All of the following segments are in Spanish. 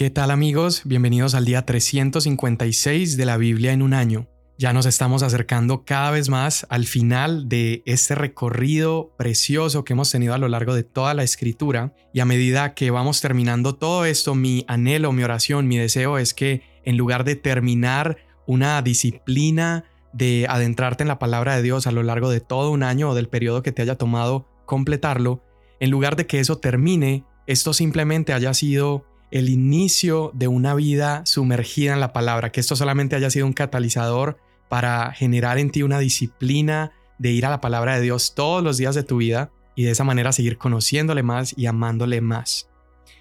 ¿Qué tal amigos? Bienvenidos al día 356 de la Biblia en un año. Ya nos estamos acercando cada vez más al final de este recorrido precioso que hemos tenido a lo largo de toda la escritura y a medida que vamos terminando todo esto, mi anhelo, mi oración, mi deseo es que en lugar de terminar una disciplina de adentrarte en la palabra de Dios a lo largo de todo un año o del periodo que te haya tomado completarlo, en lugar de que eso termine, esto simplemente haya sido el inicio de una vida sumergida en la palabra, que esto solamente haya sido un catalizador para generar en ti una disciplina de ir a la palabra de Dios todos los días de tu vida y de esa manera seguir conociéndole más y amándole más.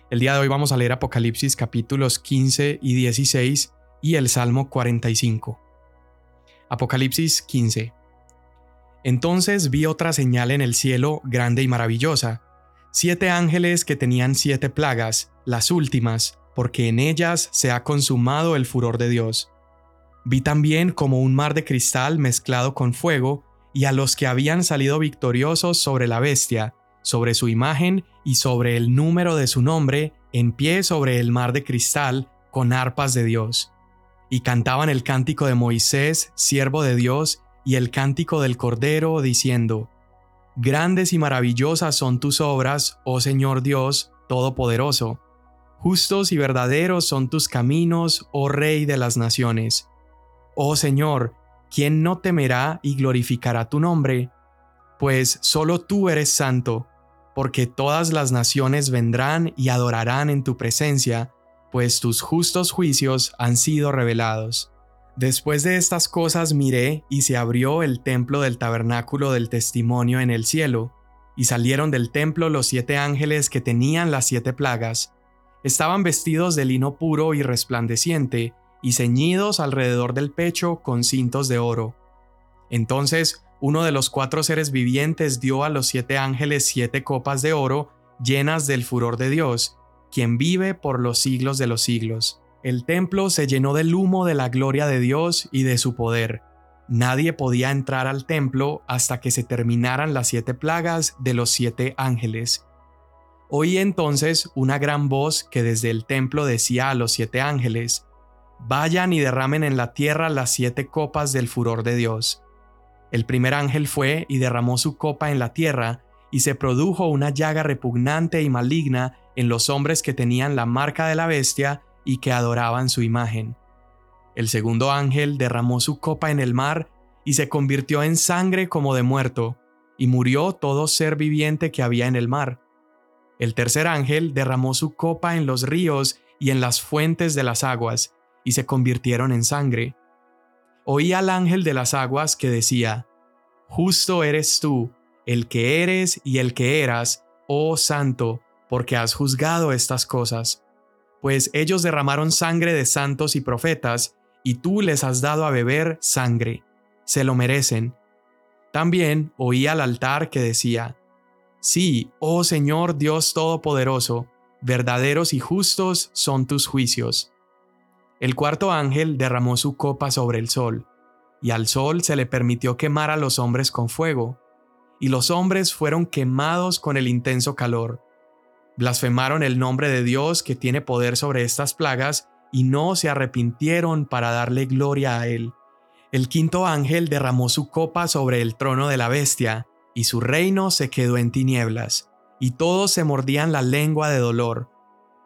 El día de hoy vamos a leer Apocalipsis capítulos 15 y 16 y el Salmo 45. Apocalipsis 15. Entonces vi otra señal en el cielo grande y maravillosa, siete ángeles que tenían siete plagas, las últimas, porque en ellas se ha consumado el furor de Dios. Vi también como un mar de cristal mezclado con fuego, y a los que habían salido victoriosos sobre la bestia, sobre su imagen y sobre el número de su nombre, en pie sobre el mar de cristal, con arpas de Dios. Y cantaban el cántico de Moisés, siervo de Dios, y el cántico del Cordero, diciendo, Grandes y maravillosas son tus obras, oh Señor Dios Todopoderoso. Justos y verdaderos son tus caminos, oh Rey de las naciones. Oh Señor, ¿quién no temerá y glorificará tu nombre? Pues solo tú eres santo, porque todas las naciones vendrán y adorarán en tu presencia, pues tus justos juicios han sido revelados. Después de estas cosas miré y se abrió el templo del tabernáculo del testimonio en el cielo, y salieron del templo los siete ángeles que tenían las siete plagas, Estaban vestidos de lino puro y resplandeciente, y ceñidos alrededor del pecho con cintos de oro. Entonces uno de los cuatro seres vivientes dio a los siete ángeles siete copas de oro llenas del furor de Dios, quien vive por los siglos de los siglos. El templo se llenó del humo de la gloria de Dios y de su poder. Nadie podía entrar al templo hasta que se terminaran las siete plagas de los siete ángeles. Oí entonces una gran voz que desde el templo decía a los siete ángeles, Vayan y derramen en la tierra las siete copas del furor de Dios. El primer ángel fue y derramó su copa en la tierra, y se produjo una llaga repugnante y maligna en los hombres que tenían la marca de la bestia y que adoraban su imagen. El segundo ángel derramó su copa en el mar, y se convirtió en sangre como de muerto, y murió todo ser viviente que había en el mar el tercer ángel derramó su copa en los ríos y en las fuentes de las aguas, y se convirtieron en sangre. Oí al ángel de las aguas que decía, Justo eres tú, el que eres y el que eras, oh santo, porque has juzgado estas cosas. Pues ellos derramaron sangre de santos y profetas, y tú les has dado a beber sangre. Se lo merecen. También oí al altar que decía, Sí, oh Señor Dios Todopoderoso, verdaderos y justos son tus juicios. El cuarto ángel derramó su copa sobre el sol, y al sol se le permitió quemar a los hombres con fuego, y los hombres fueron quemados con el intenso calor. Blasfemaron el nombre de Dios que tiene poder sobre estas plagas, y no se arrepintieron para darle gloria a Él. El quinto ángel derramó su copa sobre el trono de la bestia, y su reino se quedó en tinieblas, y todos se mordían la lengua de dolor.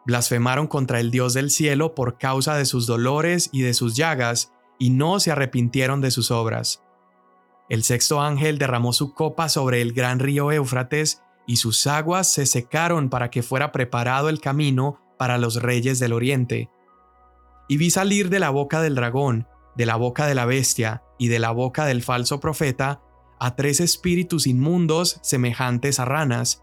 Blasfemaron contra el Dios del cielo por causa de sus dolores y de sus llagas, y no se arrepintieron de sus obras. El sexto ángel derramó su copa sobre el gran río Éufrates, y sus aguas se secaron para que fuera preparado el camino para los reyes del oriente. Y vi salir de la boca del dragón, de la boca de la bestia y de la boca del falso profeta a tres espíritus inmundos semejantes a ranas,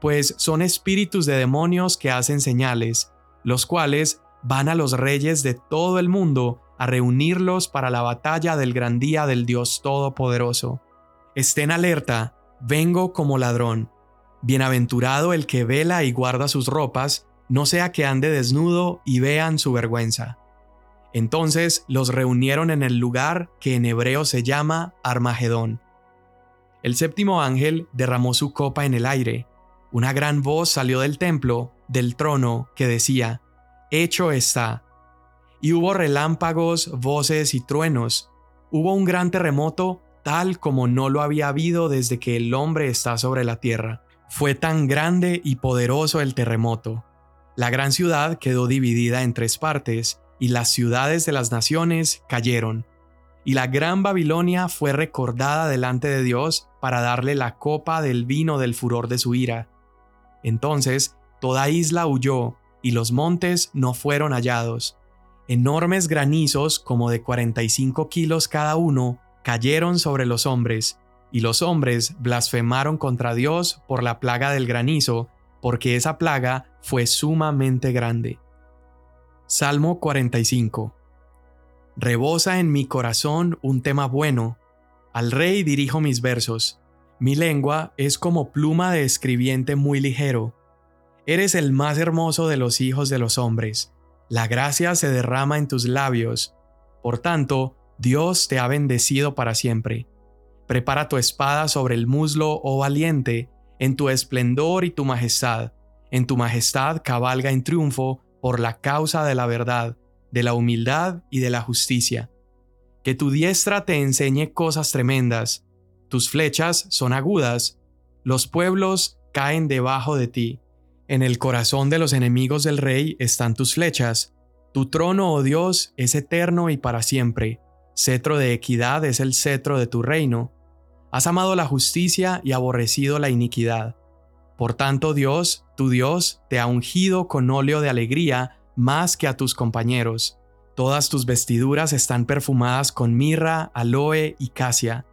pues son espíritus de demonios que hacen señales, los cuales van a los reyes de todo el mundo a reunirlos para la batalla del gran día del Dios Todopoderoso. Estén alerta, vengo como ladrón. Bienaventurado el que vela y guarda sus ropas, no sea que ande desnudo y vean su vergüenza. Entonces los reunieron en el lugar que en hebreo se llama Armagedón el séptimo ángel derramó su copa en el aire. Una gran voz salió del templo, del trono, que decía, hecho está. Y hubo relámpagos, voces y truenos. Hubo un gran terremoto tal como no lo había habido desde que el hombre está sobre la tierra. Fue tan grande y poderoso el terremoto. La gran ciudad quedó dividida en tres partes, y las ciudades de las naciones cayeron. Y la gran Babilonia fue recordada delante de Dios para darle la copa del vino del furor de su ira. Entonces toda isla huyó, y los montes no fueron hallados. Enormes granizos, como de 45 kilos cada uno, cayeron sobre los hombres, y los hombres blasfemaron contra Dios por la plaga del granizo, porque esa plaga fue sumamente grande. Salmo 45 Rebosa en mi corazón un tema bueno. Al rey dirijo mis versos. Mi lengua es como pluma de escribiente muy ligero. Eres el más hermoso de los hijos de los hombres. La gracia se derrama en tus labios. Por tanto, Dios te ha bendecido para siempre. Prepara tu espada sobre el muslo, oh valiente, en tu esplendor y tu majestad. En tu majestad cabalga en triunfo por la causa de la verdad, de la humildad y de la justicia. Que tu diestra te enseñe cosas tremendas. Tus flechas son agudas. Los pueblos caen debajo de ti. En el corazón de los enemigos del rey están tus flechas. Tu trono, oh Dios, es eterno y para siempre. Cetro de equidad es el cetro de tu reino. Has amado la justicia y aborrecido la iniquidad. Por tanto, Dios, tu Dios, te ha ungido con óleo de alegría más que a tus compañeros. Todas tus vestiduras están perfumadas con mirra, aloe y casia.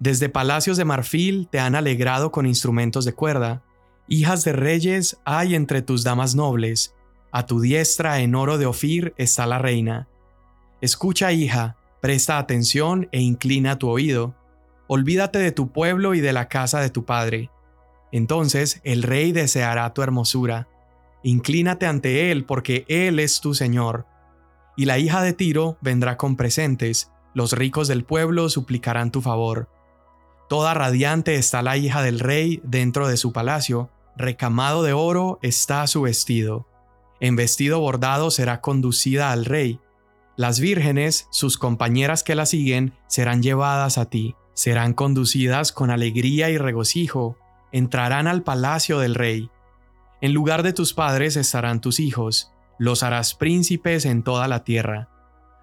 Desde palacios de marfil te han alegrado con instrumentos de cuerda. Hijas de reyes hay entre tus damas nobles. A tu diestra en oro de Ofir está la reina. Escucha, hija, Presta atención e inclina tu oído. Olvídate de tu pueblo y de la casa de tu padre. Entonces el rey deseará tu hermosura. Inclínate ante él porque él es tu Señor. Y la hija de Tiro vendrá con presentes, los ricos del pueblo suplicarán tu favor. Toda radiante está la hija del rey dentro de su palacio, recamado de oro está su vestido. En vestido bordado será conducida al rey, las vírgenes, sus compañeras que la siguen, serán llevadas a ti, serán conducidas con alegría y regocijo, entrarán al palacio del rey. En lugar de tus padres estarán tus hijos, los harás príncipes en toda la tierra.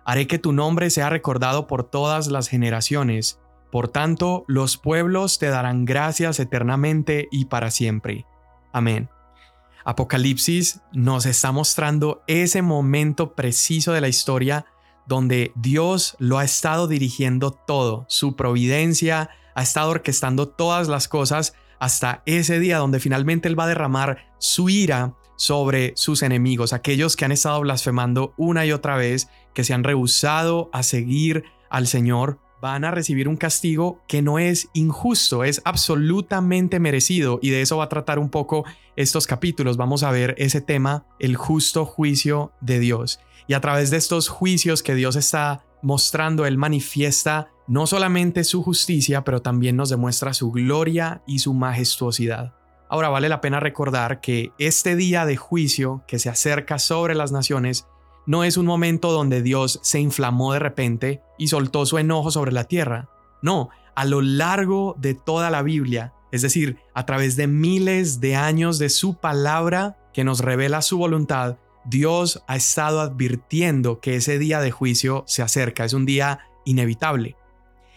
Haré que tu nombre sea recordado por todas las generaciones, por tanto los pueblos te darán gracias eternamente y para siempre. Amén. Apocalipsis nos está mostrando ese momento preciso de la historia donde Dios lo ha estado dirigiendo todo, su providencia, ha estado orquestando todas las cosas hasta ese día donde finalmente Él va a derramar su ira sobre sus enemigos, aquellos que han estado blasfemando una y otra vez, que se han rehusado a seguir al Señor van a recibir un castigo que no es injusto, es absolutamente merecido y de eso va a tratar un poco estos capítulos. Vamos a ver ese tema, el justo juicio de Dios. Y a través de estos juicios que Dios está mostrando, Él manifiesta no solamente su justicia, pero también nos demuestra su gloria y su majestuosidad. Ahora vale la pena recordar que este día de juicio que se acerca sobre las naciones no es un momento donde Dios se inflamó de repente y soltó su enojo sobre la tierra. No, a lo largo de toda la Biblia, es decir, a través de miles de años de su palabra que nos revela su voluntad, Dios ha estado advirtiendo que ese día de juicio se acerca, es un día inevitable.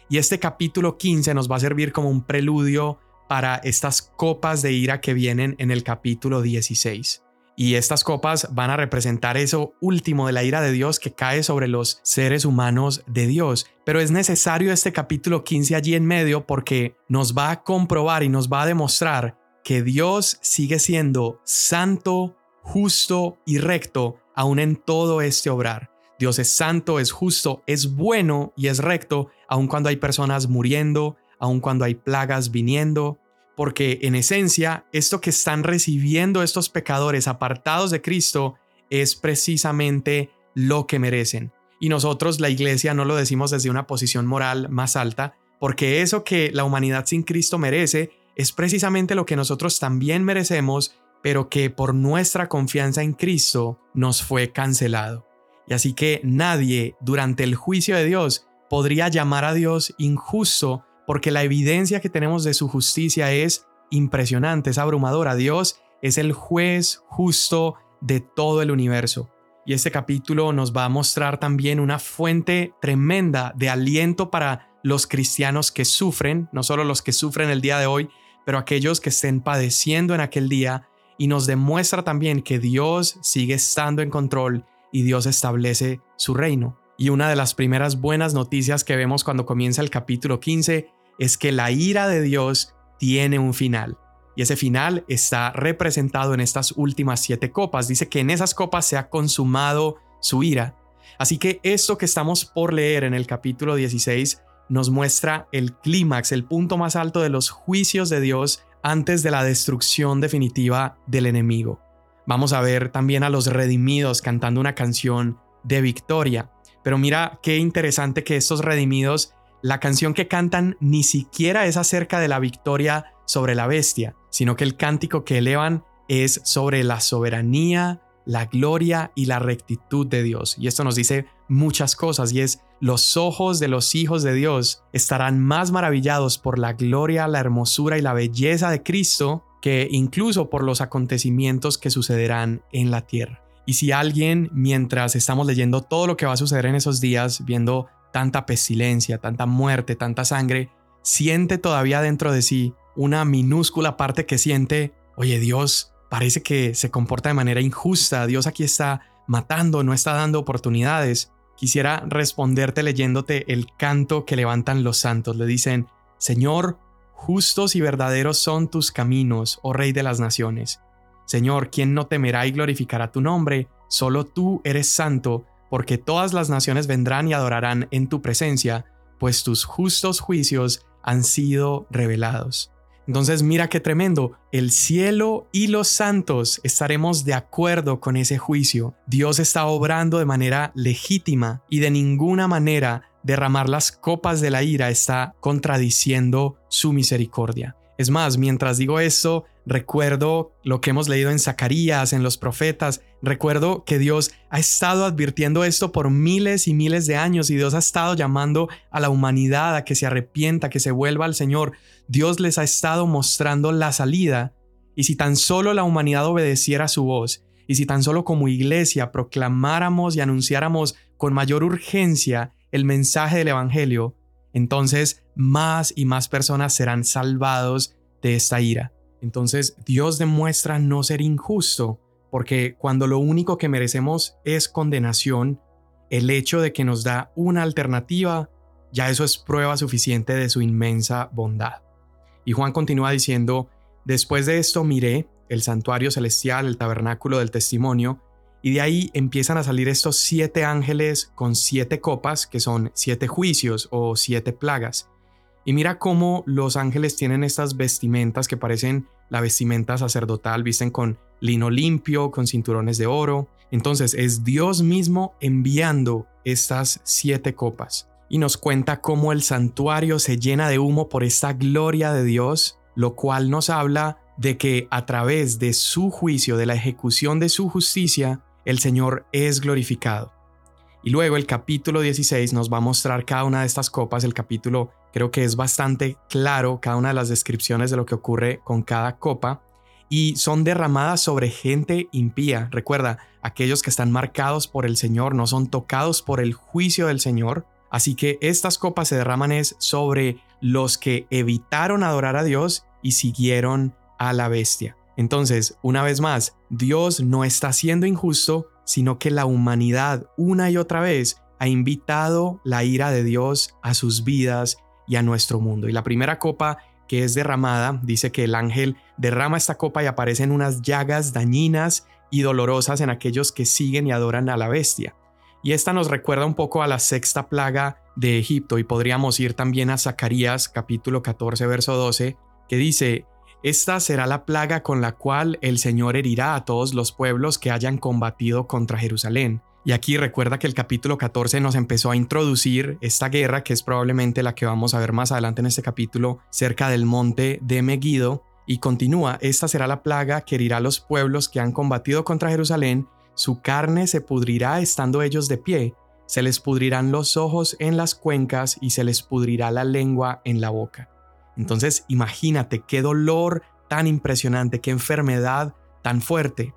Y este capítulo 15 nos va a servir como un preludio para estas copas de ira que vienen en el capítulo 16. Y estas copas van a representar eso último de la ira de Dios que cae sobre los seres humanos de Dios. Pero es necesario este capítulo 15 allí en medio porque nos va a comprobar y nos va a demostrar que Dios sigue siendo santo, justo y recto aún en todo este obrar. Dios es santo, es justo, es bueno y es recto aun cuando hay personas muriendo, aun cuando hay plagas viniendo, porque en esencia esto que están recibiendo estos pecadores apartados de Cristo es precisamente lo que merecen. Y nosotros, la iglesia, no lo decimos desde una posición moral más alta, porque eso que la humanidad sin Cristo merece es precisamente lo que nosotros también merecemos pero que por nuestra confianza en Cristo nos fue cancelado. Y así que nadie durante el juicio de Dios podría llamar a Dios injusto porque la evidencia que tenemos de su justicia es impresionante, es abrumadora. Dios es el juez justo de todo el universo. Y este capítulo nos va a mostrar también una fuente tremenda de aliento para los cristianos que sufren, no solo los que sufren el día de hoy, pero aquellos que estén padeciendo en aquel día, y nos demuestra también que Dios sigue estando en control y Dios establece su reino. Y una de las primeras buenas noticias que vemos cuando comienza el capítulo 15 es que la ira de Dios tiene un final. Y ese final está representado en estas últimas siete copas. Dice que en esas copas se ha consumado su ira. Así que esto que estamos por leer en el capítulo 16 nos muestra el clímax, el punto más alto de los juicios de Dios antes de la destrucción definitiva del enemigo. Vamos a ver también a los redimidos cantando una canción de victoria. Pero mira qué interesante que estos redimidos, la canción que cantan ni siquiera es acerca de la victoria sobre la bestia, sino que el cántico que elevan es sobre la soberanía, la gloria y la rectitud de Dios. Y esto nos dice muchas cosas y es los ojos de los hijos de Dios estarán más maravillados por la gloria, la hermosura y la belleza de Cristo que incluso por los acontecimientos que sucederán en la tierra. Y si alguien, mientras estamos leyendo todo lo que va a suceder en esos días, viendo tanta pestilencia, tanta muerte, tanta sangre, siente todavía dentro de sí una minúscula parte que siente, oye Dios, parece que se comporta de manera injusta, Dios aquí está matando, no está dando oportunidades. Quisiera responderte leyéndote el canto que levantan los santos. Le dicen, Señor, justos y verdaderos son tus caminos, oh Rey de las Naciones. Señor, ¿quién no temerá y glorificará tu nombre? Solo tú eres santo, porque todas las naciones vendrán y adorarán en tu presencia, pues tus justos juicios han sido revelados. Entonces mira qué tremendo, el cielo y los santos estaremos de acuerdo con ese juicio. Dios está obrando de manera legítima y de ninguna manera derramar las copas de la ira está contradiciendo su misericordia. Es más, mientras digo esto, recuerdo lo que hemos leído en Zacarías, en los profetas, recuerdo que Dios ha estado advirtiendo esto por miles y miles de años y Dios ha estado llamando a la humanidad a que se arrepienta, que se vuelva al Señor. Dios les ha estado mostrando la salida y si tan solo la humanidad obedeciera su voz y si tan solo como iglesia proclamáramos y anunciáramos con mayor urgencia el mensaje del Evangelio, entonces más y más personas serán salvados de esta ira. Entonces Dios demuestra no ser injusto, porque cuando lo único que merecemos es condenación, el hecho de que nos da una alternativa, ya eso es prueba suficiente de su inmensa bondad. Y Juan continúa diciendo, después de esto miré el santuario celestial, el tabernáculo del testimonio, y de ahí empiezan a salir estos siete ángeles con siete copas, que son siete juicios o siete plagas. Y mira cómo los ángeles tienen estas vestimentas que parecen la vestimenta sacerdotal, visten con lino limpio, con cinturones de oro. Entonces es Dios mismo enviando estas siete copas. Y nos cuenta cómo el santuario se llena de humo por esta gloria de Dios, lo cual nos habla de que a través de su juicio, de la ejecución de su justicia, el Señor es glorificado. Y luego el capítulo 16 nos va a mostrar cada una de estas copas. El capítulo creo que es bastante claro cada una de las descripciones de lo que ocurre con cada copa. Y son derramadas sobre gente impía. Recuerda, aquellos que están marcados por el Señor no son tocados por el juicio del Señor. Así que estas copas se derraman es sobre los que evitaron adorar a Dios y siguieron a la bestia. Entonces, una vez más, Dios no está siendo injusto, sino que la humanidad una y otra vez ha invitado la ira de Dios a sus vidas y a nuestro mundo. Y la primera copa que es derramada, dice que el ángel derrama esta copa y aparecen unas llagas dañinas y dolorosas en aquellos que siguen y adoran a la bestia. Y esta nos recuerda un poco a la sexta plaga de Egipto y podríamos ir también a Zacarías capítulo 14 verso 12 que dice, esta será la plaga con la cual el Señor herirá a todos los pueblos que hayan combatido contra Jerusalén. Y aquí recuerda que el capítulo 14 nos empezó a introducir esta guerra, que es probablemente la que vamos a ver más adelante en este capítulo, cerca del monte de Megiddo. Y continúa, esta será la plaga que herirá a los pueblos que han combatido contra Jerusalén, su carne se pudrirá estando ellos de pie, se les pudrirán los ojos en las cuencas y se les pudrirá la lengua en la boca. Entonces imagínate qué dolor tan impresionante, qué enfermedad tan fuerte.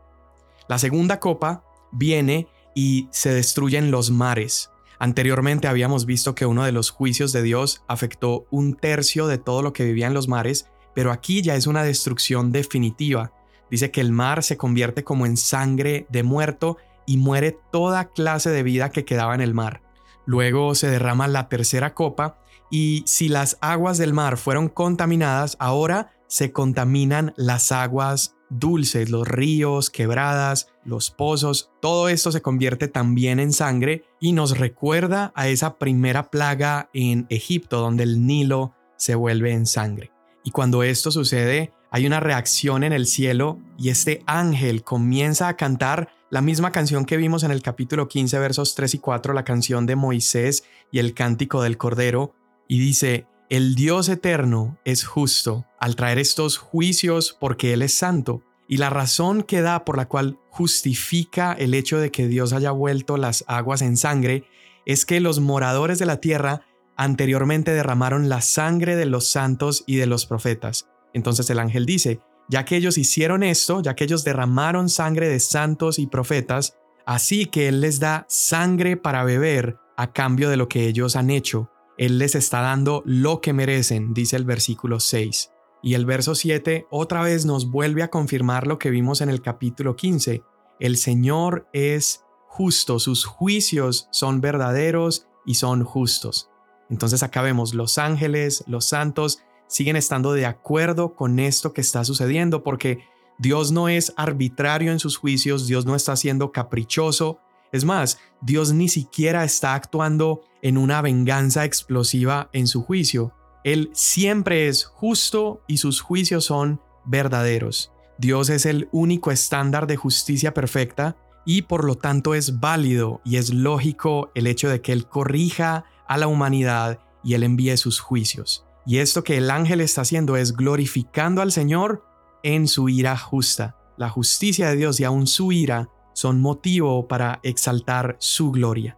La segunda copa viene y se destruyen los mares. Anteriormente habíamos visto que uno de los juicios de Dios afectó un tercio de todo lo que vivía en los mares, pero aquí ya es una destrucción definitiva. Dice que el mar se convierte como en sangre de muerto y muere toda clase de vida que quedaba en el mar. Luego se derrama la tercera copa y si las aguas del mar fueron contaminadas, ahora se contaminan las aguas dulces, los ríos, quebradas, los pozos, todo esto se convierte también en sangre y nos recuerda a esa primera plaga en Egipto donde el Nilo se vuelve en sangre. Y cuando esto sucede, hay una reacción en el cielo y este ángel comienza a cantar la misma canción que vimos en el capítulo 15 versos 3 y 4, la canción de Moisés y el cántico del Cordero, y dice, el Dios eterno es justo al traer estos juicios porque Él es santo. Y la razón que da por la cual justifica el hecho de que Dios haya vuelto las aguas en sangre es que los moradores de la tierra anteriormente derramaron la sangre de los santos y de los profetas. Entonces el ángel dice, ya que ellos hicieron esto, ya que ellos derramaron sangre de santos y profetas, así que Él les da sangre para beber a cambio de lo que ellos han hecho. Él les está dando lo que merecen, dice el versículo 6. Y el verso 7 otra vez nos vuelve a confirmar lo que vimos en el capítulo 15. El Señor es justo, sus juicios son verdaderos y son justos. Entonces acá vemos los ángeles, los santos, siguen estando de acuerdo con esto que está sucediendo porque Dios no es arbitrario en sus juicios, Dios no está siendo caprichoso, es más, Dios ni siquiera está actuando en una venganza explosiva en su juicio. Él siempre es justo y sus juicios son verdaderos. Dios es el único estándar de justicia perfecta y por lo tanto es válido y es lógico el hecho de que Él corrija a la humanidad y Él envíe sus juicios. Y esto que el ángel está haciendo es glorificando al Señor en su ira justa. La justicia de Dios y aún su ira son motivo para exaltar su gloria.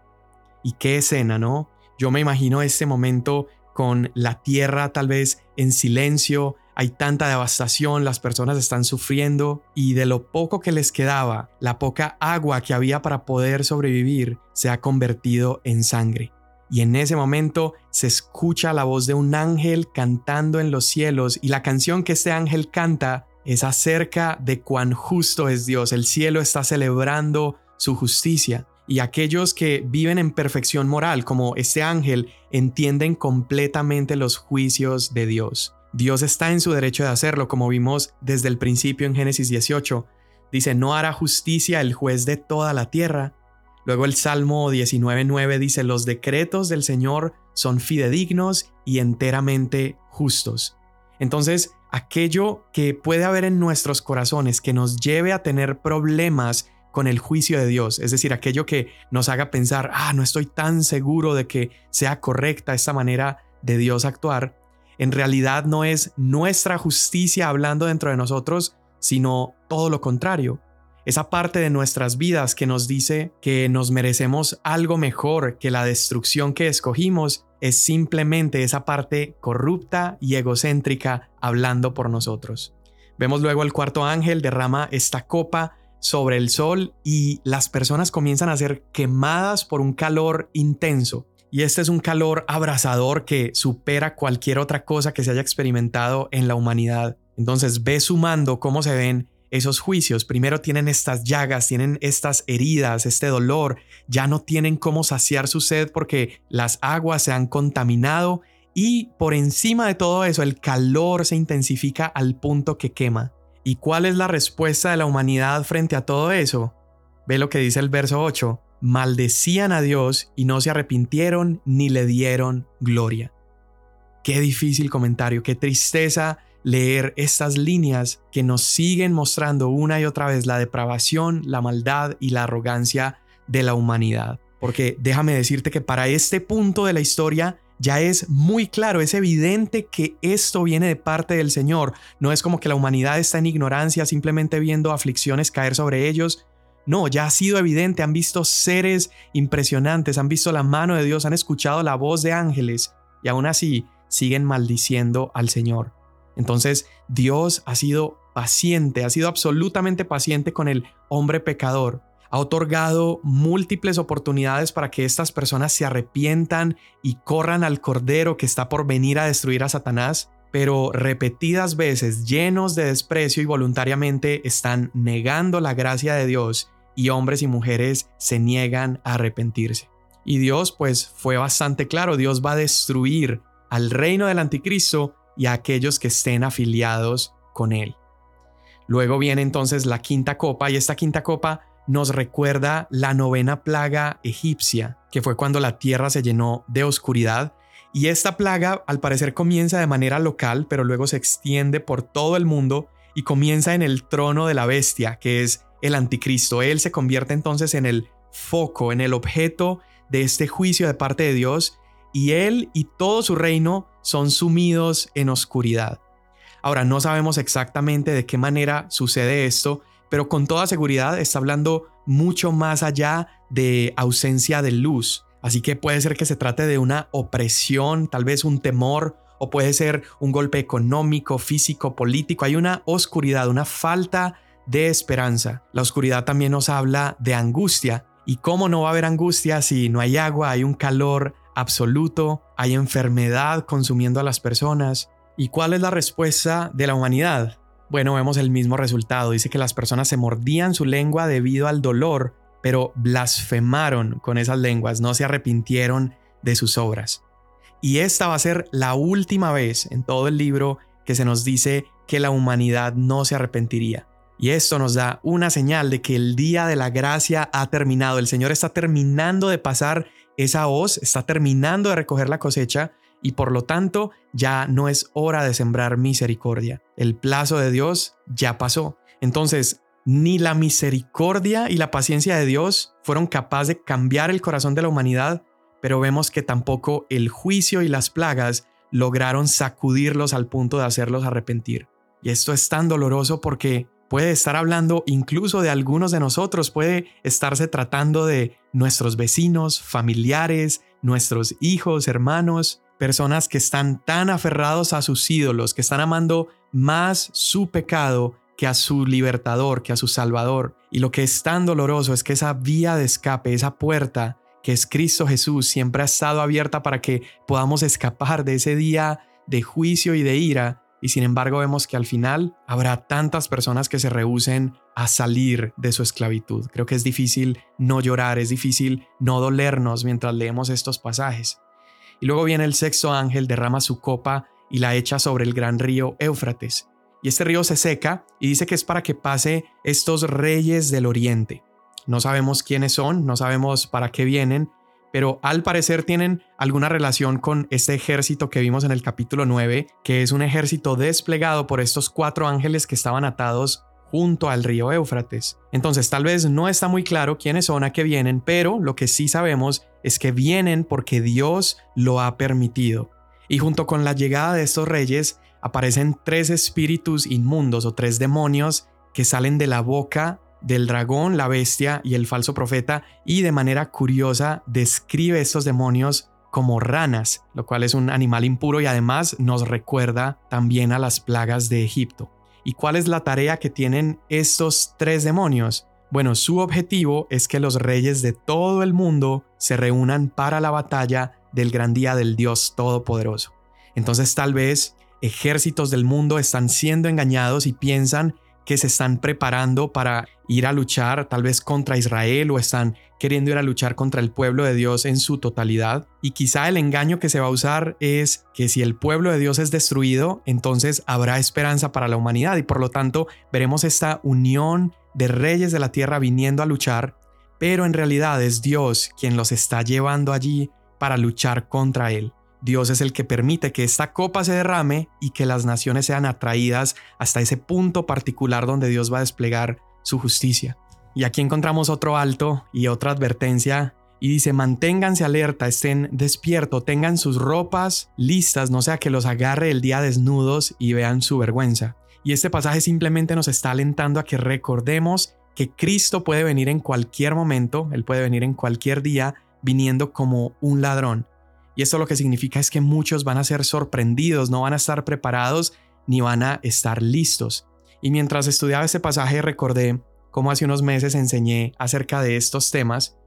Y qué escena, ¿no? Yo me imagino este momento con la tierra tal vez en silencio, hay tanta devastación, las personas están sufriendo y de lo poco que les quedaba, la poca agua que había para poder sobrevivir se ha convertido en sangre. Y en ese momento se escucha la voz de un ángel cantando en los cielos y la canción que este ángel canta es acerca de cuán justo es Dios. El cielo está celebrando su justicia y aquellos que viven en perfección moral, como este ángel, entienden completamente los juicios de Dios. Dios está en su derecho de hacerlo, como vimos desde el principio en Génesis 18. Dice, no hará justicia el juez de toda la tierra. Luego el Salmo 19.9 dice, los decretos del Señor son fidedignos y enteramente justos. Entonces, aquello que puede haber en nuestros corazones que nos lleve a tener problemas con el juicio de Dios, es decir, aquello que nos haga pensar, ah, no estoy tan seguro de que sea correcta esta manera de Dios actuar, en realidad no es nuestra justicia hablando dentro de nosotros, sino todo lo contrario. Esa parte de nuestras vidas que nos dice que nos merecemos algo mejor que la destrucción que escogimos es simplemente esa parte corrupta y egocéntrica hablando por nosotros. Vemos luego el cuarto ángel derrama esta copa sobre el sol y las personas comienzan a ser quemadas por un calor intenso. Y este es un calor abrasador que supera cualquier otra cosa que se haya experimentado en la humanidad. Entonces ve sumando cómo se ven esos juicios. Primero tienen estas llagas, tienen estas heridas, este dolor, ya no tienen cómo saciar su sed porque las aguas se han contaminado y por encima de todo eso el calor se intensifica al punto que quema. ¿Y cuál es la respuesta de la humanidad frente a todo eso? Ve lo que dice el verso 8. Maldecían a Dios y no se arrepintieron ni le dieron gloria. Qué difícil comentario, qué tristeza leer estas líneas que nos siguen mostrando una y otra vez la depravación, la maldad y la arrogancia de la humanidad. Porque déjame decirte que para este punto de la historia ya es muy claro, es evidente que esto viene de parte del Señor. No es como que la humanidad está en ignorancia simplemente viendo aflicciones caer sobre ellos. No, ya ha sido evidente, han visto seres impresionantes, han visto la mano de Dios, han escuchado la voz de ángeles y aún así siguen maldiciendo al Señor. Entonces Dios ha sido paciente, ha sido absolutamente paciente con el hombre pecador ha otorgado múltiples oportunidades para que estas personas se arrepientan y corran al Cordero que está por venir a destruir a Satanás, pero repetidas veces, llenos de desprecio y voluntariamente, están negando la gracia de Dios y hombres y mujeres se niegan a arrepentirse. Y Dios pues fue bastante claro, Dios va a destruir al reino del anticristo y a aquellos que estén afiliados con él. Luego viene entonces la quinta copa y esta quinta copa nos recuerda la novena plaga egipcia, que fue cuando la tierra se llenó de oscuridad. Y esta plaga al parecer comienza de manera local, pero luego se extiende por todo el mundo y comienza en el trono de la bestia, que es el anticristo. Él se convierte entonces en el foco, en el objeto de este juicio de parte de Dios, y él y todo su reino son sumidos en oscuridad. Ahora, no sabemos exactamente de qué manera sucede esto, pero con toda seguridad está hablando mucho más allá de ausencia de luz. Así que puede ser que se trate de una opresión, tal vez un temor, o puede ser un golpe económico, físico, político. Hay una oscuridad, una falta de esperanza. La oscuridad también nos habla de angustia. ¿Y cómo no va a haber angustia si no hay agua, hay un calor absoluto, hay enfermedad consumiendo a las personas? ¿Y cuál es la respuesta de la humanidad? Bueno, vemos el mismo resultado. Dice que las personas se mordían su lengua debido al dolor, pero blasfemaron con esas lenguas, no se arrepintieron de sus obras. Y esta va a ser la última vez en todo el libro que se nos dice que la humanidad no se arrepentiría. Y esto nos da una señal de que el día de la gracia ha terminado. El Señor está terminando de pasar esa hoz, está terminando de recoger la cosecha y por lo tanto ya no es hora de sembrar misericordia. El plazo de Dios ya pasó. Entonces, ni la misericordia y la paciencia de Dios fueron capaces de cambiar el corazón de la humanidad, pero vemos que tampoco el juicio y las plagas lograron sacudirlos al punto de hacerlos arrepentir. Y esto es tan doloroso porque puede estar hablando incluso de algunos de nosotros, puede estarse tratando de nuestros vecinos, familiares, nuestros hijos, hermanos, personas que están tan aferrados a sus ídolos, que están amando más su pecado que a su libertador, que a su salvador. Y lo que es tan doloroso es que esa vía de escape, esa puerta que es Cristo Jesús, siempre ha estado abierta para que podamos escapar de ese día de juicio y de ira. Y sin embargo vemos que al final habrá tantas personas que se rehúsen a salir de su esclavitud. Creo que es difícil no llorar, es difícil no dolernos mientras leemos estos pasajes. Y luego viene el sexto ángel, derrama su copa y la echa sobre el gran río Éufrates. Y este río se seca y dice que es para que pase estos reyes del oriente. No sabemos quiénes son, no sabemos para qué vienen, pero al parecer tienen alguna relación con este ejército que vimos en el capítulo 9, que es un ejército desplegado por estos cuatro ángeles que estaban atados junto al río Éufrates. Entonces tal vez no está muy claro quiénes son, a qué vienen, pero lo que sí sabemos es que vienen porque Dios lo ha permitido. Y junto con la llegada de estos reyes aparecen tres espíritus inmundos o tres demonios que salen de la boca del dragón, la bestia y el falso profeta y de manera curiosa describe estos demonios como ranas, lo cual es un animal impuro y además nos recuerda también a las plagas de Egipto. ¿Y cuál es la tarea que tienen estos tres demonios? Bueno, su objetivo es que los reyes de todo el mundo se reúnan para la batalla del gran día del Dios Todopoderoso. Entonces tal vez ejércitos del mundo están siendo engañados y piensan que se están preparando para ir a luchar tal vez contra Israel o están queriendo ir a luchar contra el pueblo de Dios en su totalidad. Y quizá el engaño que se va a usar es que si el pueblo de Dios es destruido, entonces habrá esperanza para la humanidad y por lo tanto veremos esta unión de reyes de la tierra viniendo a luchar, pero en realidad es Dios quien los está llevando allí para luchar contra él. Dios es el que permite que esta copa se derrame y que las naciones sean atraídas hasta ese punto particular donde Dios va a desplegar su justicia. Y aquí encontramos otro alto y otra advertencia Y dice, manténganse alerta, estén despiertos, tengan sus ropas listas, no sea que los agarre el día desnudos y vean su vergüenza. Y este pasaje simplemente nos está alentando a que recordemos que Cristo puede venir en cualquier momento, Él puede venir en cualquier día, viniendo como un ladrón. Y esto lo que significa es que muchos van a ser sorprendidos, no van a estar preparados ni van a estar listos. Y mientras estudiaba este pasaje recordé cómo hace unos meses enseñé acerca de estos temas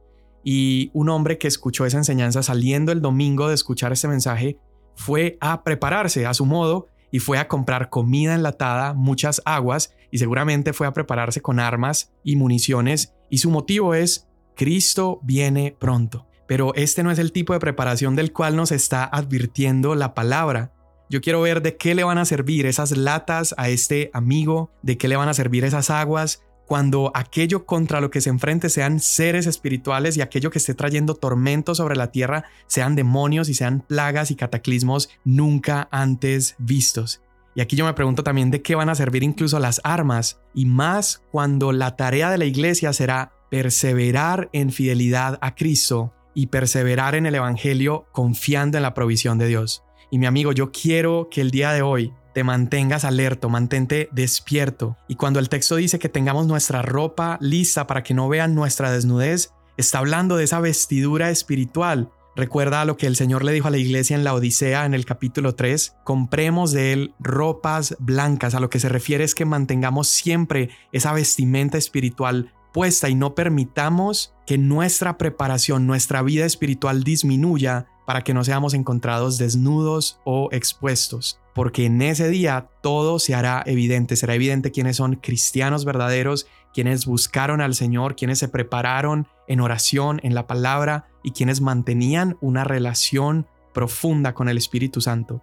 y un hombre que escuchó esa enseñanza saliendo el domingo de escuchar este mensaje fue a prepararse a su modo y fue a comprar comida enlatada, muchas aguas y seguramente fue a prepararse con armas y municiones y su motivo es Cristo viene pronto. Pero este no es el tipo de preparación del cual nos está advirtiendo la palabra. Yo quiero ver de qué le van a servir esas latas a este amigo, de qué le van a servir esas aguas, cuando aquello contra lo que se enfrente sean seres espirituales y aquello que esté trayendo tormento sobre la tierra sean demonios y sean plagas y cataclismos nunca antes vistos. Y aquí yo me pregunto también de qué van a servir incluso las armas, y más cuando la tarea de la iglesia será perseverar en fidelidad a Cristo y perseverar en el Evangelio confiando en la provisión de Dios. Y mi amigo, yo quiero que el día de hoy te mantengas alerto, mantente despierto. Y cuando el texto dice que tengamos nuestra ropa lista para que no vean nuestra desnudez, está hablando de esa vestidura espiritual. Recuerda lo que el Señor le dijo a la iglesia en la Odisea en el capítulo 3, compremos de él ropas blancas, a lo que se refiere es que mantengamos siempre esa vestimenta espiritual puesta y no permitamos que nuestra preparación, nuestra vida espiritual disminuya para que no seamos encontrados desnudos o expuestos, porque en ese día todo se hará evidente, será evidente quiénes son cristianos verdaderos, quienes buscaron al Señor, quienes se prepararon en oración, en la palabra y quienes mantenían una relación profunda con el Espíritu Santo.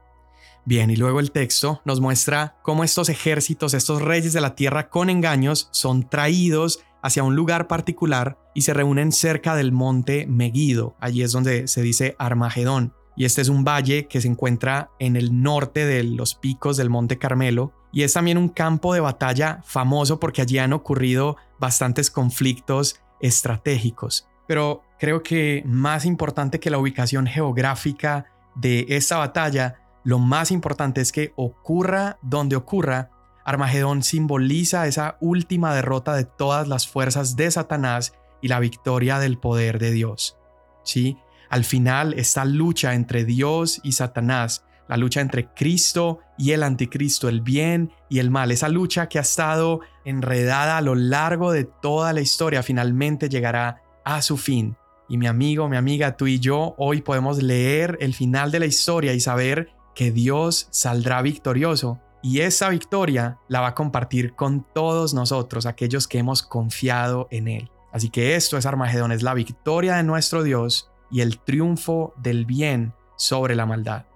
Bien, y luego el texto nos muestra cómo estos ejércitos, estos reyes de la tierra con engaños, son traídos hacia un lugar particular y se reúnen cerca del monte Megido. Allí es donde se dice Armagedón. Y este es un valle que se encuentra en el norte de los picos del monte Carmelo. Y es también un campo de batalla famoso porque allí han ocurrido bastantes conflictos estratégicos. Pero creo que más importante que la ubicación geográfica de esta batalla, lo más importante es que ocurra donde ocurra, Armagedón simboliza esa última derrota de todas las fuerzas de Satanás y la victoria del poder de Dios. ¿Sí? Al final, esta lucha entre Dios y Satanás, la lucha entre Cristo y el anticristo, el bien y el mal, esa lucha que ha estado enredada a lo largo de toda la historia, finalmente llegará a su fin. Y mi amigo, mi amiga, tú y yo hoy podemos leer el final de la historia y saber que Dios saldrá victorioso y esa victoria la va a compartir con todos nosotros, aquellos que hemos confiado en Él. Así que esto es Armagedón, es la victoria de nuestro Dios y el triunfo del bien sobre la maldad.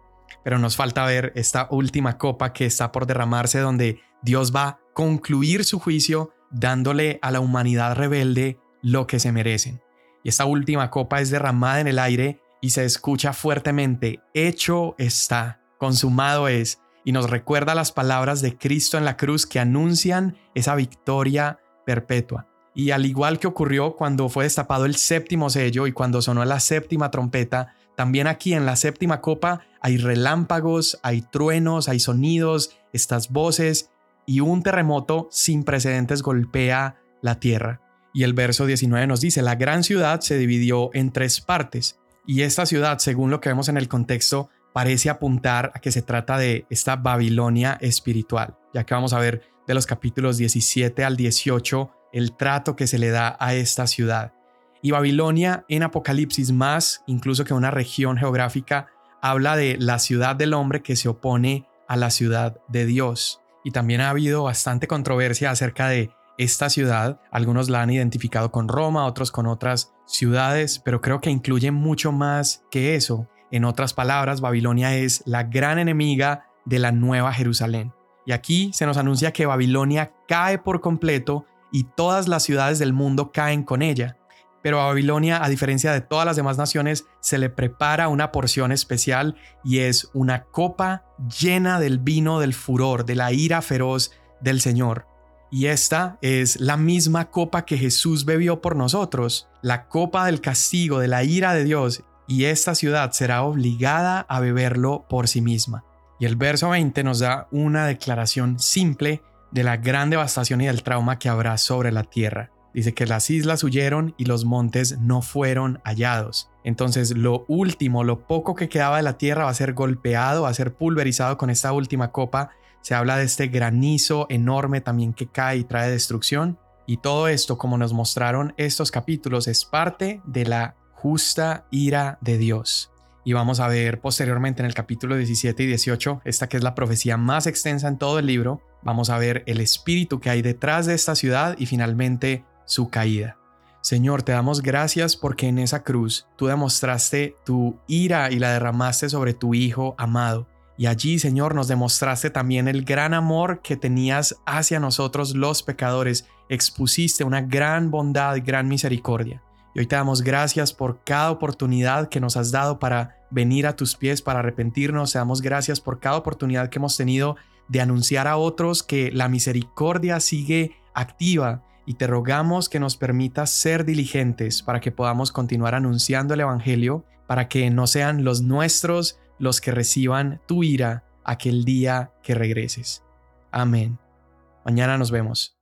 Pero nos falta ver esta última copa que está por derramarse donde Dios va a concluir su juicio dándole a la humanidad rebelde lo que se merecen. Y esta última copa es derramada en el aire y se escucha fuertemente, hecho está, consumado es, y nos recuerda las palabras de Cristo en la cruz que anuncian esa victoria perpetua. Y al igual que ocurrió cuando fue destapado el séptimo sello y cuando sonó la séptima trompeta, también aquí en la séptima copa hay relámpagos, hay truenos, hay sonidos, estas voces y un terremoto sin precedentes golpea la tierra. Y el verso 19 nos dice, la gran ciudad se dividió en tres partes y esta ciudad, según lo que vemos en el contexto, parece apuntar a que se trata de esta Babilonia espiritual, ya que vamos a ver de los capítulos 17 al 18 el trato que se le da a esta ciudad. Y Babilonia en Apocalipsis más, incluso que una región geográfica, habla de la ciudad del hombre que se opone a la ciudad de Dios. Y también ha habido bastante controversia acerca de esta ciudad. Algunos la han identificado con Roma, otros con otras ciudades, pero creo que incluye mucho más que eso. En otras palabras, Babilonia es la gran enemiga de la nueva Jerusalén. Y aquí se nos anuncia que Babilonia cae por completo y todas las ciudades del mundo caen con ella. Pero a Babilonia, a diferencia de todas las demás naciones, se le prepara una porción especial y es una copa llena del vino del furor, de la ira feroz del Señor. Y esta es la misma copa que Jesús bebió por nosotros, la copa del castigo, de la ira de Dios, y esta ciudad será obligada a beberlo por sí misma. Y el verso 20 nos da una declaración simple de la gran devastación y del trauma que habrá sobre la tierra. Dice que las islas huyeron y los montes no fueron hallados. Entonces lo último, lo poco que quedaba de la tierra va a ser golpeado, va a ser pulverizado con esta última copa. Se habla de este granizo enorme también que cae y trae destrucción. Y todo esto, como nos mostraron estos capítulos, es parte de la justa ira de Dios. Y vamos a ver posteriormente en el capítulo 17 y 18, esta que es la profecía más extensa en todo el libro, vamos a ver el espíritu que hay detrás de esta ciudad y finalmente su caída. Señor, te damos gracias porque en esa cruz tú demostraste tu ira y la derramaste sobre tu Hijo amado. Y allí, Señor, nos demostraste también el gran amor que tenías hacia nosotros los pecadores. Expusiste una gran bondad y gran misericordia. Y hoy te damos gracias por cada oportunidad que nos has dado para venir a tus pies, para arrepentirnos. Te damos gracias por cada oportunidad que hemos tenido de anunciar a otros que la misericordia sigue activa y te rogamos que nos permitas ser diligentes para que podamos continuar anunciando el Evangelio, para que no sean los nuestros los que reciban tu ira aquel día que regreses. Amén. Mañana nos vemos.